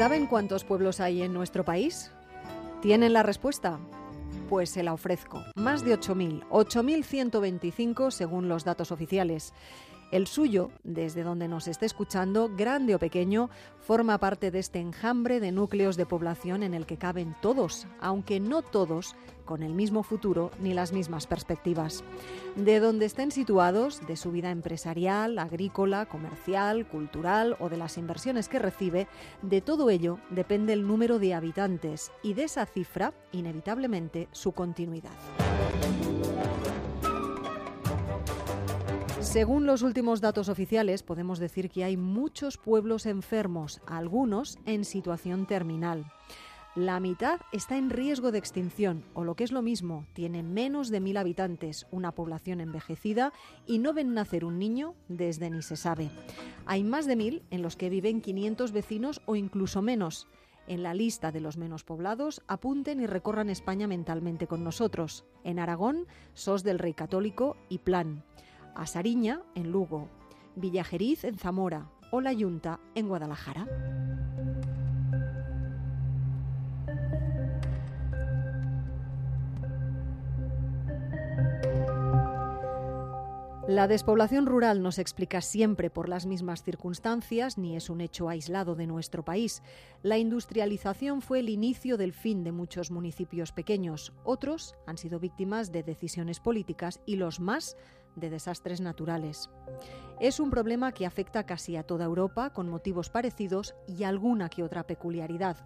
¿Saben cuántos pueblos hay en nuestro país? ¿Tienen la respuesta? Pues se la ofrezco. Más de 8.000, 8.125 según los datos oficiales. El suyo, desde donde nos esté escuchando, grande o pequeño, forma parte de este enjambre de núcleos de población en el que caben todos, aunque no todos con el mismo futuro ni las mismas perspectivas. De donde estén situados, de su vida empresarial, agrícola, comercial, cultural o de las inversiones que recibe, de todo ello depende el número de habitantes y de esa cifra, inevitablemente, su continuidad. Según los últimos datos oficiales, podemos decir que hay muchos pueblos enfermos, algunos en situación terminal. La mitad está en riesgo de extinción, o lo que es lo mismo, tiene menos de mil habitantes, una población envejecida y no ven nacer un niño desde ni se sabe. Hay más de mil en los que viven 500 vecinos o incluso menos. En la lista de los menos poblados, apunten y recorran España mentalmente con nosotros. En Aragón, Sos del Rey Católico y Plan a Sariña en Lugo, Villajeriz en Zamora o La Yunta en Guadalajara. La despoblación rural no se explica siempre por las mismas circunstancias ni es un hecho aislado de nuestro país. La industrialización fue el inicio del fin de muchos municipios pequeños. Otros han sido víctimas de decisiones políticas y los más de desastres naturales. Es un problema que afecta casi a toda Europa con motivos parecidos y alguna que otra peculiaridad.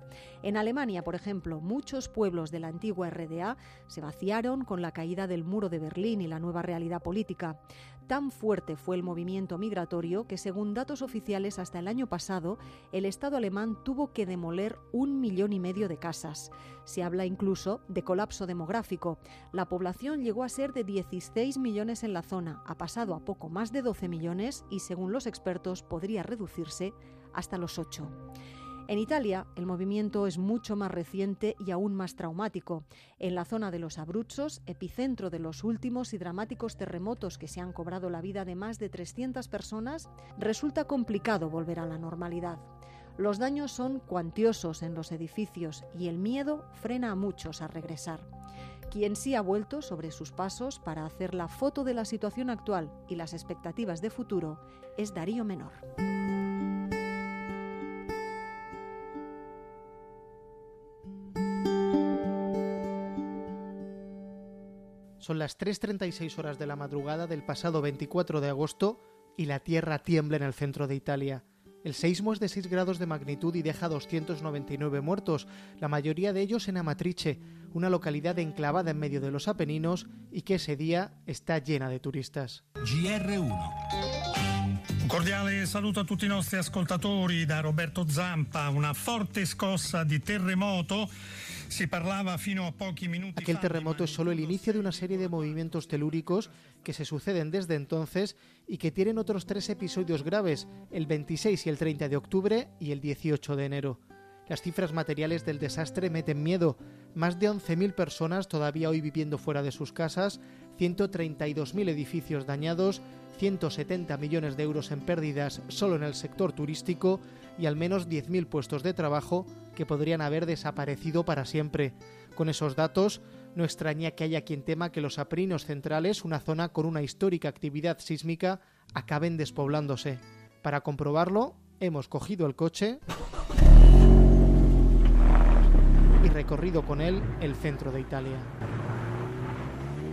En Alemania, por ejemplo, muchos pueblos de la antigua RDA se vaciaron con la caída del muro de Berlín y la nueva realidad política. Tan fuerte fue el movimiento migratorio que, según datos oficiales, hasta el año pasado, el Estado alemán tuvo que demoler un millón y medio de casas. Se habla incluso de colapso demográfico. La población llegó a ser de 16 millones en la zona, ha pasado a poco más de 12 millones y, según los expertos, podría reducirse hasta los 8. En Italia, el movimiento es mucho más reciente y aún más traumático. En la zona de los Abruzos, epicentro de los últimos y dramáticos terremotos que se han cobrado la vida de más de 300 personas, resulta complicado volver a la normalidad. Los daños son cuantiosos en los edificios y el miedo frena a muchos a regresar. Quien sí ha vuelto sobre sus pasos para hacer la foto de la situación actual y las expectativas de futuro es Darío Menor. Son las 3.36 horas de la madrugada del pasado 24 de agosto y la tierra tiembla en el centro de Italia. El seismo es de 6 grados de magnitud y deja 299 muertos, la mayoría de ellos en Amatrice, una localidad enclavada en medio de los Apeninos y que ese día está llena de turistas. GR1 Un cordiale saluto a tutti i nostri ascoltatori da Roberto Zampa. Una forte scossa di terremoto Aquel terremoto es solo el inicio de una serie de movimientos telúricos que se suceden desde entonces y que tienen otros tres episodios graves, el 26 y el 30 de octubre y el 18 de enero. Las cifras materiales del desastre meten miedo. Más de 11.000 personas todavía hoy viviendo fuera de sus casas, 132.000 edificios dañados, 170 millones de euros en pérdidas solo en el sector turístico y al menos 10.000 puestos de trabajo que podrían haber desaparecido para siempre. Con esos datos, no extraña que haya quien tema que los aprinos centrales, una zona con una histórica actividad sísmica, acaben despoblándose. Para comprobarlo, hemos cogido el coche recorrido con él el centro de Italia.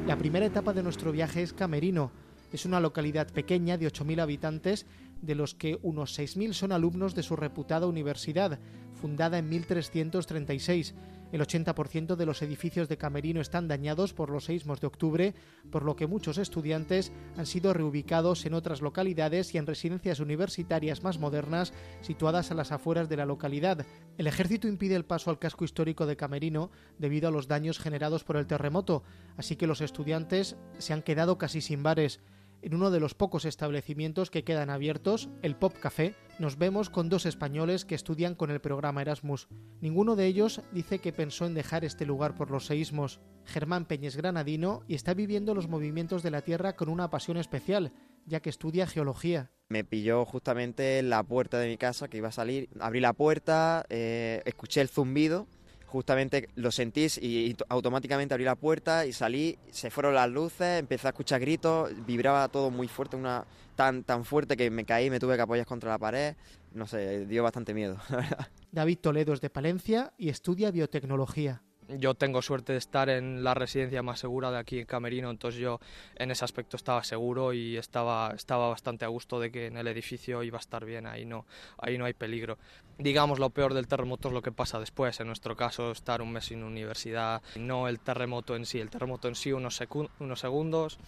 La primera etapa de nuestro viaje es Camerino, es una localidad pequeña de 8.000 habitantes, de los que unos 6.000 son alumnos de su reputada universidad, fundada en 1336. El 80% de los edificios de Camerino están dañados por los seismos de octubre, por lo que muchos estudiantes han sido reubicados en otras localidades y en residencias universitarias más modernas situadas a las afueras de la localidad. El ejército impide el paso al casco histórico de Camerino debido a los daños generados por el terremoto, así que los estudiantes se han quedado casi sin bares. En uno de los pocos establecimientos que quedan abiertos, el Pop Café, nos vemos con dos españoles que estudian con el programa Erasmus. Ninguno de ellos dice que pensó en dejar este lugar por los seísmos. Germán Peñes granadino y está viviendo los movimientos de la Tierra con una pasión especial, ya que estudia geología. Me pilló justamente en la puerta de mi casa que iba a salir. Abrí la puerta, eh, escuché el zumbido, justamente lo sentí y, automáticamente abrí la puerta y salí, se fueron las luces, empecé a escuchar gritos, vibraba todo muy fuerte, una tan, tan fuerte que me caí, me tuve que apoyar contra la pared. No sé, dio bastante miedo, David Toledo es de Palencia y estudia biotecnología yo tengo suerte de estar en la residencia más segura de aquí en Camerino, entonces yo en ese aspecto estaba seguro y estaba, estaba bastante a gusto de que en el edificio iba a estar bien, ahí no, ahí no hay peligro. Digamos, lo peor del terremoto es lo que pasa después, en nuestro caso estar un mes sin universidad, no el terremoto en sí, el terremoto en sí unos, unos segundos.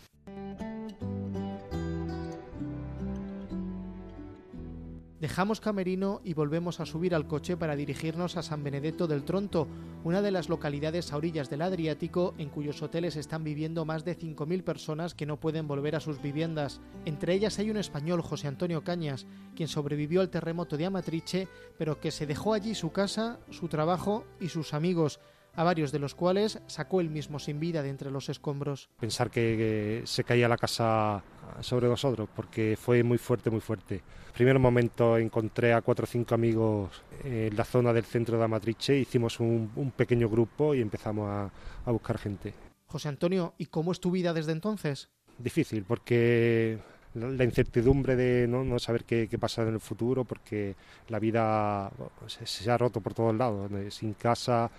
Dejamos Camerino y volvemos a subir al coche para dirigirnos a San Benedetto del Tronto, una de las localidades a orillas del Adriático en cuyos hoteles están viviendo más de 5.000 personas que no pueden volver a sus viviendas. Entre ellas hay un español, José Antonio Cañas, quien sobrevivió al terremoto de Amatrice, pero que se dejó allí su casa, su trabajo y sus amigos a varios de los cuales sacó él mismo sin vida de entre los escombros. Pensar que, se caía la casa sobre nosotros, porque fue muy fuerte, muy fuerte. Primer momento encontré a cuatro o cinco amigos en la zona del centro de Amatrice, hicimos un, pequeño grupo y empezamos a, buscar gente. José Antonio, ¿y cómo es tu vida desde entonces? Difícil, porque la incertidumbre de no, saber qué, qué pasará en el futuro, porque la vida se, se, ha roto por todos lados, sin casa,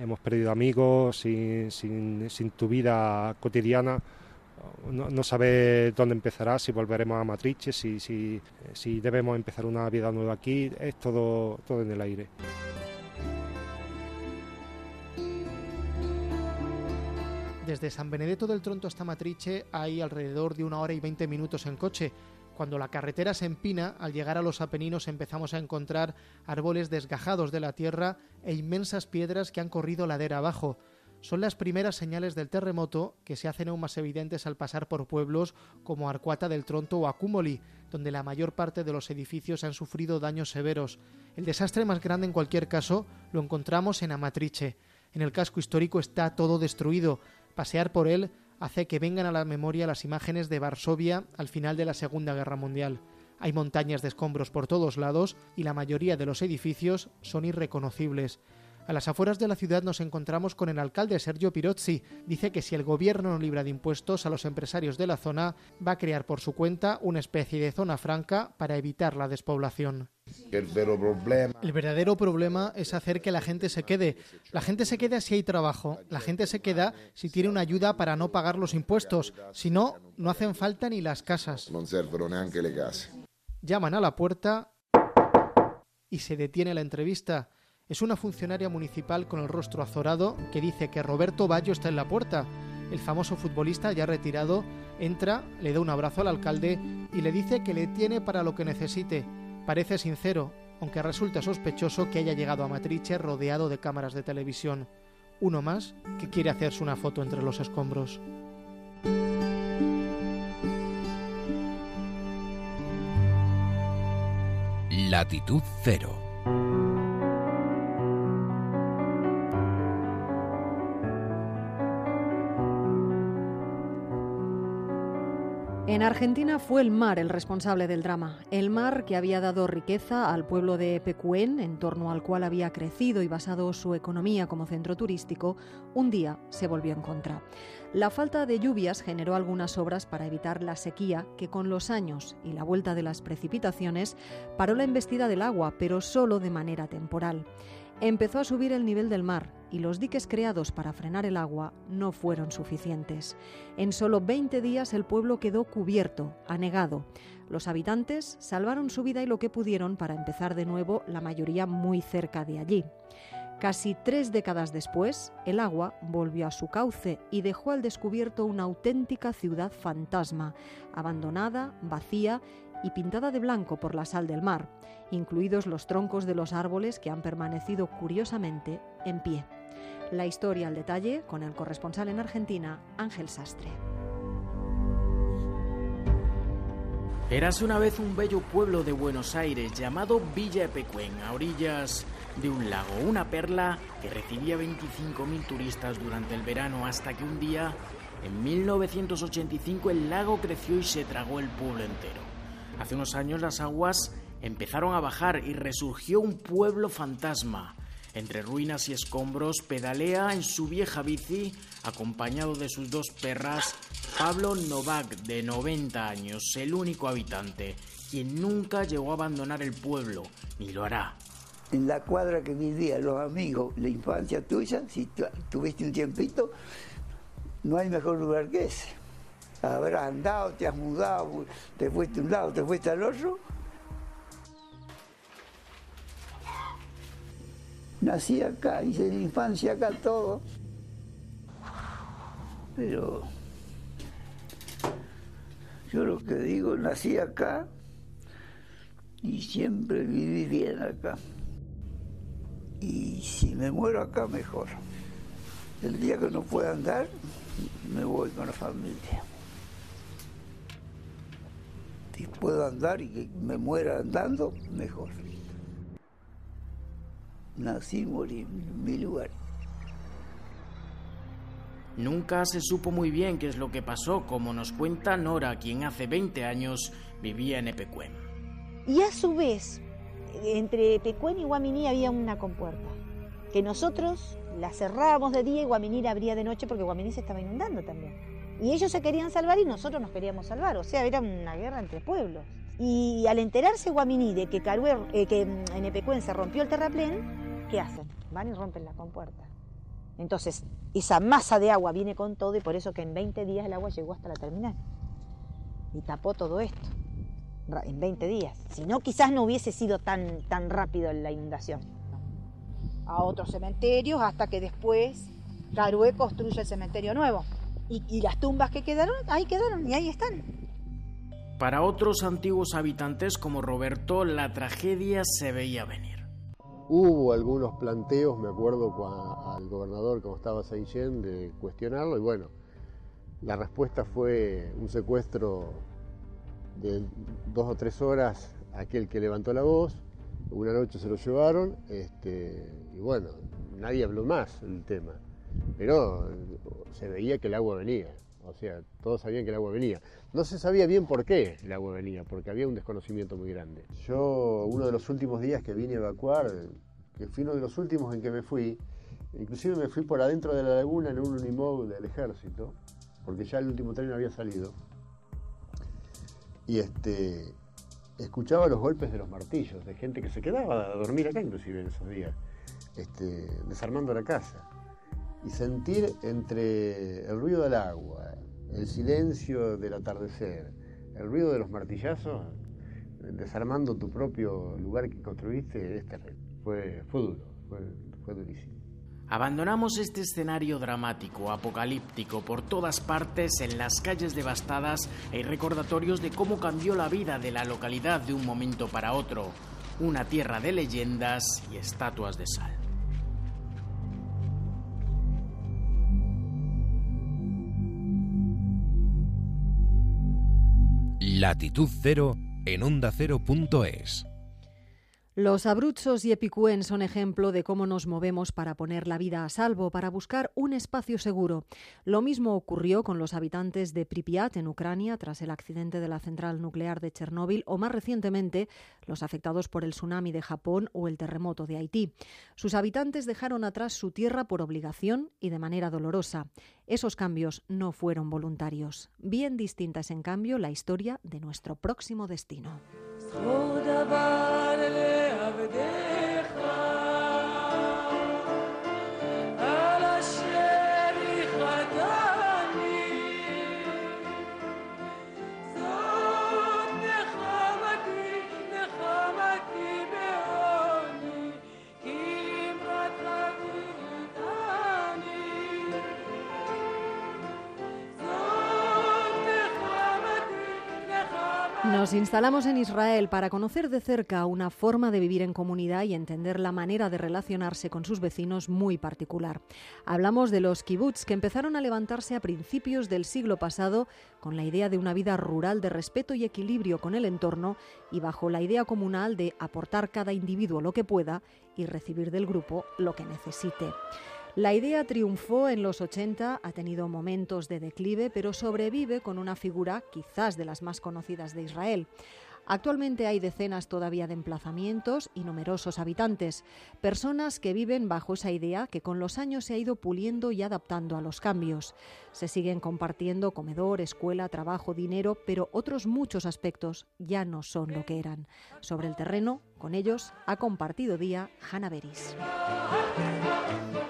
hemos perdido amigos, sin, sin, tu vida cotidiana. No, no dónde empezará, si volveremos a Matrice, si, si, si debemos empezar una vida nueva aquí, es todo, todo en el aire. Desde San Benedetto del Tronto hasta Matrice hay alrededor de una hora y veinte minutos en coche. Cuando la carretera se empina, al llegar a los Apeninos empezamos a encontrar árboles desgajados de la tierra e inmensas piedras que han corrido ladera abajo. Son las primeras señales del terremoto que se hacen aún más evidentes al pasar por pueblos como Arcuata del Tronto o Acúmoli, donde la mayor parte de los edificios han sufrido daños severos. El desastre más grande en cualquier caso lo encontramos en Amatrice. En el casco histórico está todo destruido. Pasear por él hace que vengan a la memoria las imágenes de Varsovia al final de la Segunda Guerra Mundial. Hay montañas de escombros por todos lados y la mayoría de los edificios son irreconocibles. A las afueras de la ciudad nos encontramos con el alcalde Sergio Pirozzi. Dice que si el gobierno no libra de impuestos a los empresarios de la zona, va a crear por su cuenta una especie de zona franca para evitar la despoblación. El verdadero problema es hacer que la gente se quede. La gente se queda si hay trabajo. La gente se queda si tiene una ayuda para no pagar los impuestos. Si no, no hacen falta ni las casas. Llaman a la puerta y se detiene la entrevista. Es una funcionaria municipal con el rostro azorado que dice que Roberto Bayo está en la puerta. El famoso futbolista ya retirado entra, le da un abrazo al alcalde y le dice que le tiene para lo que necesite. Parece sincero, aunque resulta sospechoso que haya llegado a Matrice rodeado de cámaras de televisión. Uno más que quiere hacerse una foto entre los escombros. Latitud cero. En Argentina fue el mar el responsable del drama. El mar que había dado riqueza al pueblo de Pecuén, en torno al cual había crecido y basado su economía como centro turístico, un día se volvió en contra. La falta de lluvias generó algunas obras para evitar la sequía que con los años y la vuelta de las precipitaciones paró la embestida del agua, pero solo de manera temporal. Empezó a subir el nivel del mar y los diques creados para frenar el agua no fueron suficientes. En solo 20 días el pueblo quedó cubierto, anegado. Los habitantes salvaron su vida y lo que pudieron para empezar de nuevo, la mayoría muy cerca de allí. Casi tres décadas después, el agua volvió a su cauce y dejó al descubierto una auténtica ciudad fantasma, abandonada, vacía y pintada de blanco por la sal del mar, incluidos los troncos de los árboles que han permanecido curiosamente en pie. La historia al detalle con el corresponsal en Argentina, Ángel Sastre. Eras una vez un bello pueblo de Buenos Aires llamado Villa Epecuén, a orillas de un lago, una perla que recibía 25.000 turistas durante el verano hasta que un día, en 1985, el lago creció y se tragó el pueblo entero. Hace unos años las aguas empezaron a bajar y resurgió un pueblo fantasma. Entre ruinas y escombros pedalea en su vieja bici, acompañado de sus dos perras, Pablo Novak, de 90 años, el único habitante, quien nunca llegó a abandonar el pueblo, ni lo hará. En la cuadra que vivían los amigos, la infancia tuya, si tuviste un tiempito, no hay mejor lugar que ese. Habrás andado, te has mudado, te fuiste a un lado, te fuiste al otro. Nací acá, hice la infancia acá todo. Pero yo lo que digo, nací acá y siempre viví bien acá. Y si me muero acá, mejor. El día que no pueda andar, me voy con la familia. Si puedo andar y que me muera andando, mejor. Nací y morí en mi lugar. Nunca se supo muy bien qué es lo que pasó, como nos cuenta Nora, quien hace 20 años vivía en Epecuén. Y a su vez, entre Epecuén y Guaminí había una compuerta, que nosotros la cerrábamos de día y Guaminí la abría de noche porque Guaminí se estaba inundando también. Y ellos se querían salvar y nosotros nos queríamos salvar, o sea, era una guerra entre pueblos. Y al enterarse Guaminí de que, eh, que en Epecuén se rompió el terraplén, ¿qué hacen? Van y rompen la compuerta. Entonces, esa masa de agua viene con todo y por eso que en 20 días el agua llegó hasta la terminal. Y tapó todo esto, en 20 días. Si no, quizás no hubiese sido tan, tan rápido la inundación. A otros cementerios hasta que después Carué construye el cementerio nuevo. Y, y las tumbas que quedaron, ahí quedaron y ahí están. Para otros antiguos habitantes como Roberto, la tragedia se veía venir. Hubo algunos planteos, me acuerdo al gobernador, como estaba Seychen, de cuestionarlo y bueno, la respuesta fue un secuestro de dos o tres horas aquel que levantó la voz, una noche se lo llevaron este, y bueno, nadie habló más del tema, pero se veía que el agua venía. O sea, todos sabían que el agua venía. No se sabía bien por qué el agua venía, porque había un desconocimiento muy grande. Yo, uno de los últimos días que vine a evacuar, que fui uno de los últimos en que me fui, inclusive me fui por adentro de la laguna en un unimog del ejército, porque ya el último tren había salido. Y este, escuchaba los golpes de los martillos, de gente que se quedaba a dormir acá inclusive en esos días, este, desarmando la casa y sentir entre el ruido del agua, el silencio del atardecer, el ruido de los martillazos, desarmando tu propio lugar que construiste, es terrible. Fue, fue duro, fue, fue durísimo. Abandonamos este escenario dramático, apocalíptico, por todas partes, en las calles devastadas, hay recordatorios de cómo cambió la vida de la localidad de un momento para otro. Una tierra de leyendas y estatuas de sal. Latitud Cero en onda ondacero.es. Los Abruzos y Epicuen son ejemplo de cómo nos movemos para poner la vida a salvo, para buscar un espacio seguro. Lo mismo ocurrió con los habitantes de Pripyat en Ucrania tras el accidente de la central nuclear de Chernóbil o más recientemente los afectados por el tsunami de Japón o el terremoto de Haití. Sus habitantes dejaron atrás su tierra por obligación y de manera dolorosa. Esos cambios no fueron voluntarios. Bien distinta es en cambio la historia de nuestro próximo destino. Holiday. Nos instalamos en Israel para conocer de cerca una forma de vivir en comunidad y entender la manera de relacionarse con sus vecinos muy particular. Hablamos de los kibbutz que empezaron a levantarse a principios del siglo pasado con la idea de una vida rural de respeto y equilibrio con el entorno y bajo la idea comunal de aportar cada individuo lo que pueda y recibir del grupo lo que necesite. La idea triunfó en los 80, ha tenido momentos de declive, pero sobrevive con una figura quizás de las más conocidas de Israel. Actualmente hay decenas todavía de emplazamientos y numerosos habitantes, personas que viven bajo esa idea que con los años se ha ido puliendo y adaptando a los cambios. Se siguen compartiendo comedor, escuela, trabajo, dinero, pero otros muchos aspectos ya no son lo que eran. Sobre el terreno, con ellos ha compartido día Hanna Beris.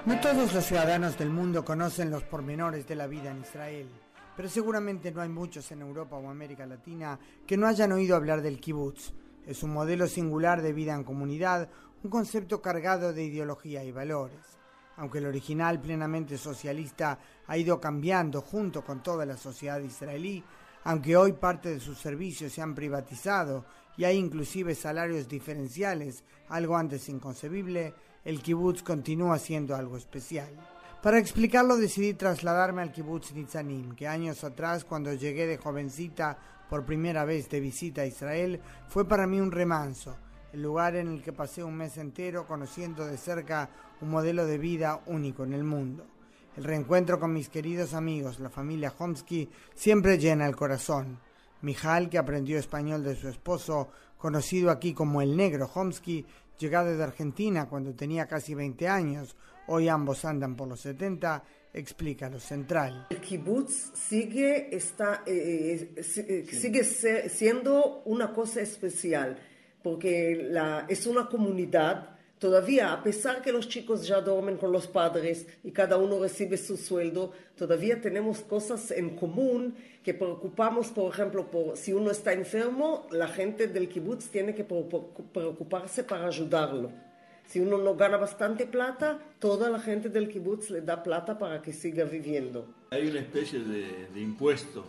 No todos los ciudadanos del mundo conocen los pormenores de la vida en Israel pero seguramente no hay muchos en Europa o América Latina que no hayan oído hablar del kibutz. Es un modelo singular de vida en comunidad, un concepto cargado de ideología y valores. Aunque el original plenamente socialista ha ido cambiando junto con toda la sociedad israelí, aunque hoy parte de sus servicios se han privatizado y hay inclusive salarios diferenciales, algo antes inconcebible, el kibutz continúa siendo algo especial. Para explicarlo decidí trasladarme al kibbutz Nitzanim, que años atrás, cuando llegué de jovencita por primera vez de visita a Israel, fue para mí un remanso, el lugar en el que pasé un mes entero conociendo de cerca un modelo de vida único en el mundo. El reencuentro con mis queridos amigos, la familia Homsky, siempre llena el corazón. Mijal, que aprendió español de su esposo, conocido aquí como el negro Homsky, llegado de Argentina cuando tenía casi 20 años, hoy ambos andan por los 70, explica lo central. El kibutz sigue, está, eh, eh, eh, sigue siendo una cosa especial, porque la, es una comunidad Todavía, a pesar que los chicos ya duermen con los padres y cada uno recibe su sueldo, todavía tenemos cosas en común que preocupamos, por ejemplo, si uno está enfermo, la gente del kibutz tiene que preocuparse para ayudarlo. Si uno no gana bastante plata, toda la gente del kibutz le da plata para que siga viviendo. Hay una especie de impuesto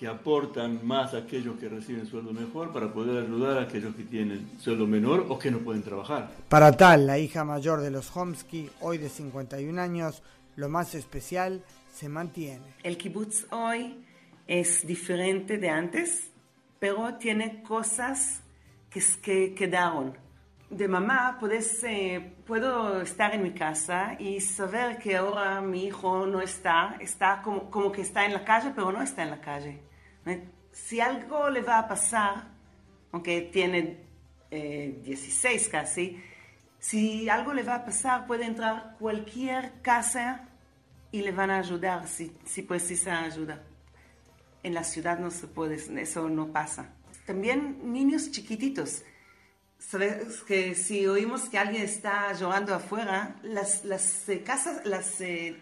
que aportan más a aquellos que reciben sueldo mejor para poder ayudar a aquellos que tienen sueldo menor o que no pueden trabajar. Para tal, la hija mayor de los Homsky, hoy de 51 años, lo más especial se mantiene. El kibutz hoy es diferente de antes, pero tiene cosas que, que quedaron. De mamá puedes, eh, puedo estar en mi casa y saber que ahora mi hijo no está, está como, como que está en la calle, pero no está en la calle si algo le va a pasar, aunque tiene 16 eh, casi, si algo le va a pasar, puede entrar cualquier casa y le van a ayudar si, si precisa ayuda. En la ciudad no se puede, eso no pasa. También niños chiquititos. Sabes que si oímos que alguien está llorando afuera, las, las eh, casas, las eh,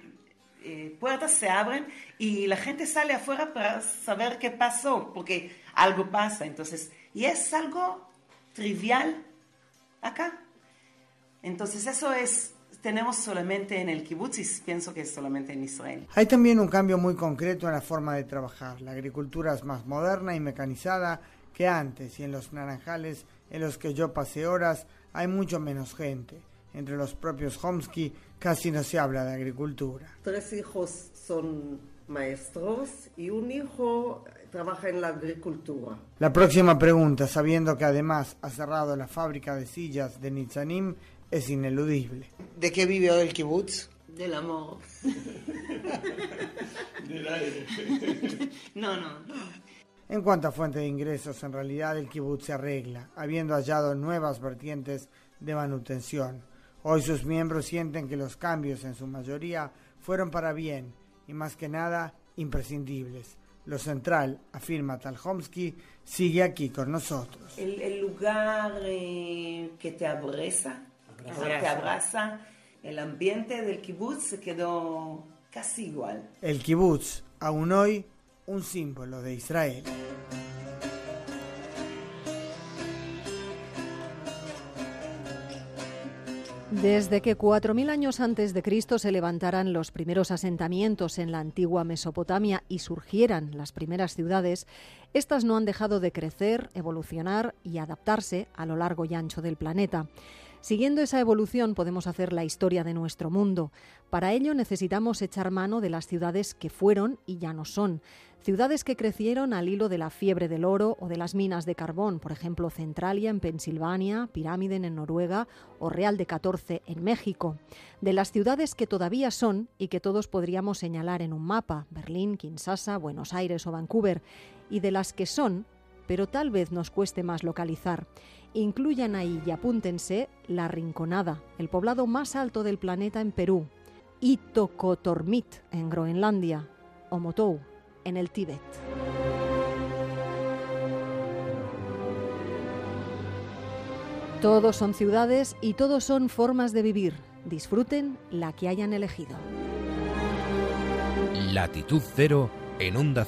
eh, puertas se abren y la gente sale afuera para saber qué pasó, porque algo pasa. Entonces, y es algo trivial acá. Entonces, eso es, tenemos solamente en el kibbutz y pienso que es solamente en Israel. Hay también un cambio muy concreto en la forma de trabajar. La agricultura es más moderna y mecanizada que antes y en los naranjales en los que yo pasé horas hay mucho menos gente. Entre los propios Homsky casi no se habla de agricultura. Tres hijos son maestros y un hijo trabaja en la agricultura. La próxima pregunta, sabiendo que además ha cerrado la fábrica de sillas de Nitzanim, es ineludible. ¿De qué vive hoy el kibutz? Del amor. Del aire. no, no. En cuanto a fuente de ingresos, en realidad el kibutz se arregla, habiendo hallado nuevas vertientes de manutención. Hoy sus miembros sienten que los cambios en su mayoría fueron para bien y más que nada imprescindibles. Lo central, afirma Talhomsky, sigue aquí con nosotros. El, lugar eh, que te abraza, te abraza, el ambiente del kibutz se quedó casi igual. El kibutz, aún hoy, un símbolo de Israel. Desde que 4.000 años antes de Cristo se levantaran los primeros asentamientos en la antigua Mesopotamia y surgieran las primeras ciudades, estas no han dejado de crecer, evolucionar y adaptarse a lo largo y ancho del planeta. Siguiendo esa evolución podemos hacer la historia de nuestro mundo. Para ello necesitamos echar mano de las ciudades que fueron y ya no son, Ciudades que crecieron al hilo de la fiebre del oro o de las minas de carbón, por ejemplo Centralia en Pensilvania, Pirámiden en Noruega o Real de 14 en México. De las ciudades que todavía son y que todos podríamos señalar en un mapa, Berlín, Kinshasa, Buenos Aires o Vancouver, y de las que son pero tal vez nos cueste más localizar. Incluyan ahí y apúntense La Rinconada, el poblado más alto del planeta en Perú, y Tokotormit en Groenlandia, o Motou en el Tíbet. Todos son ciudades y todos son formas de vivir. Disfruten la que hayan elegido. Latitud Cero en onda.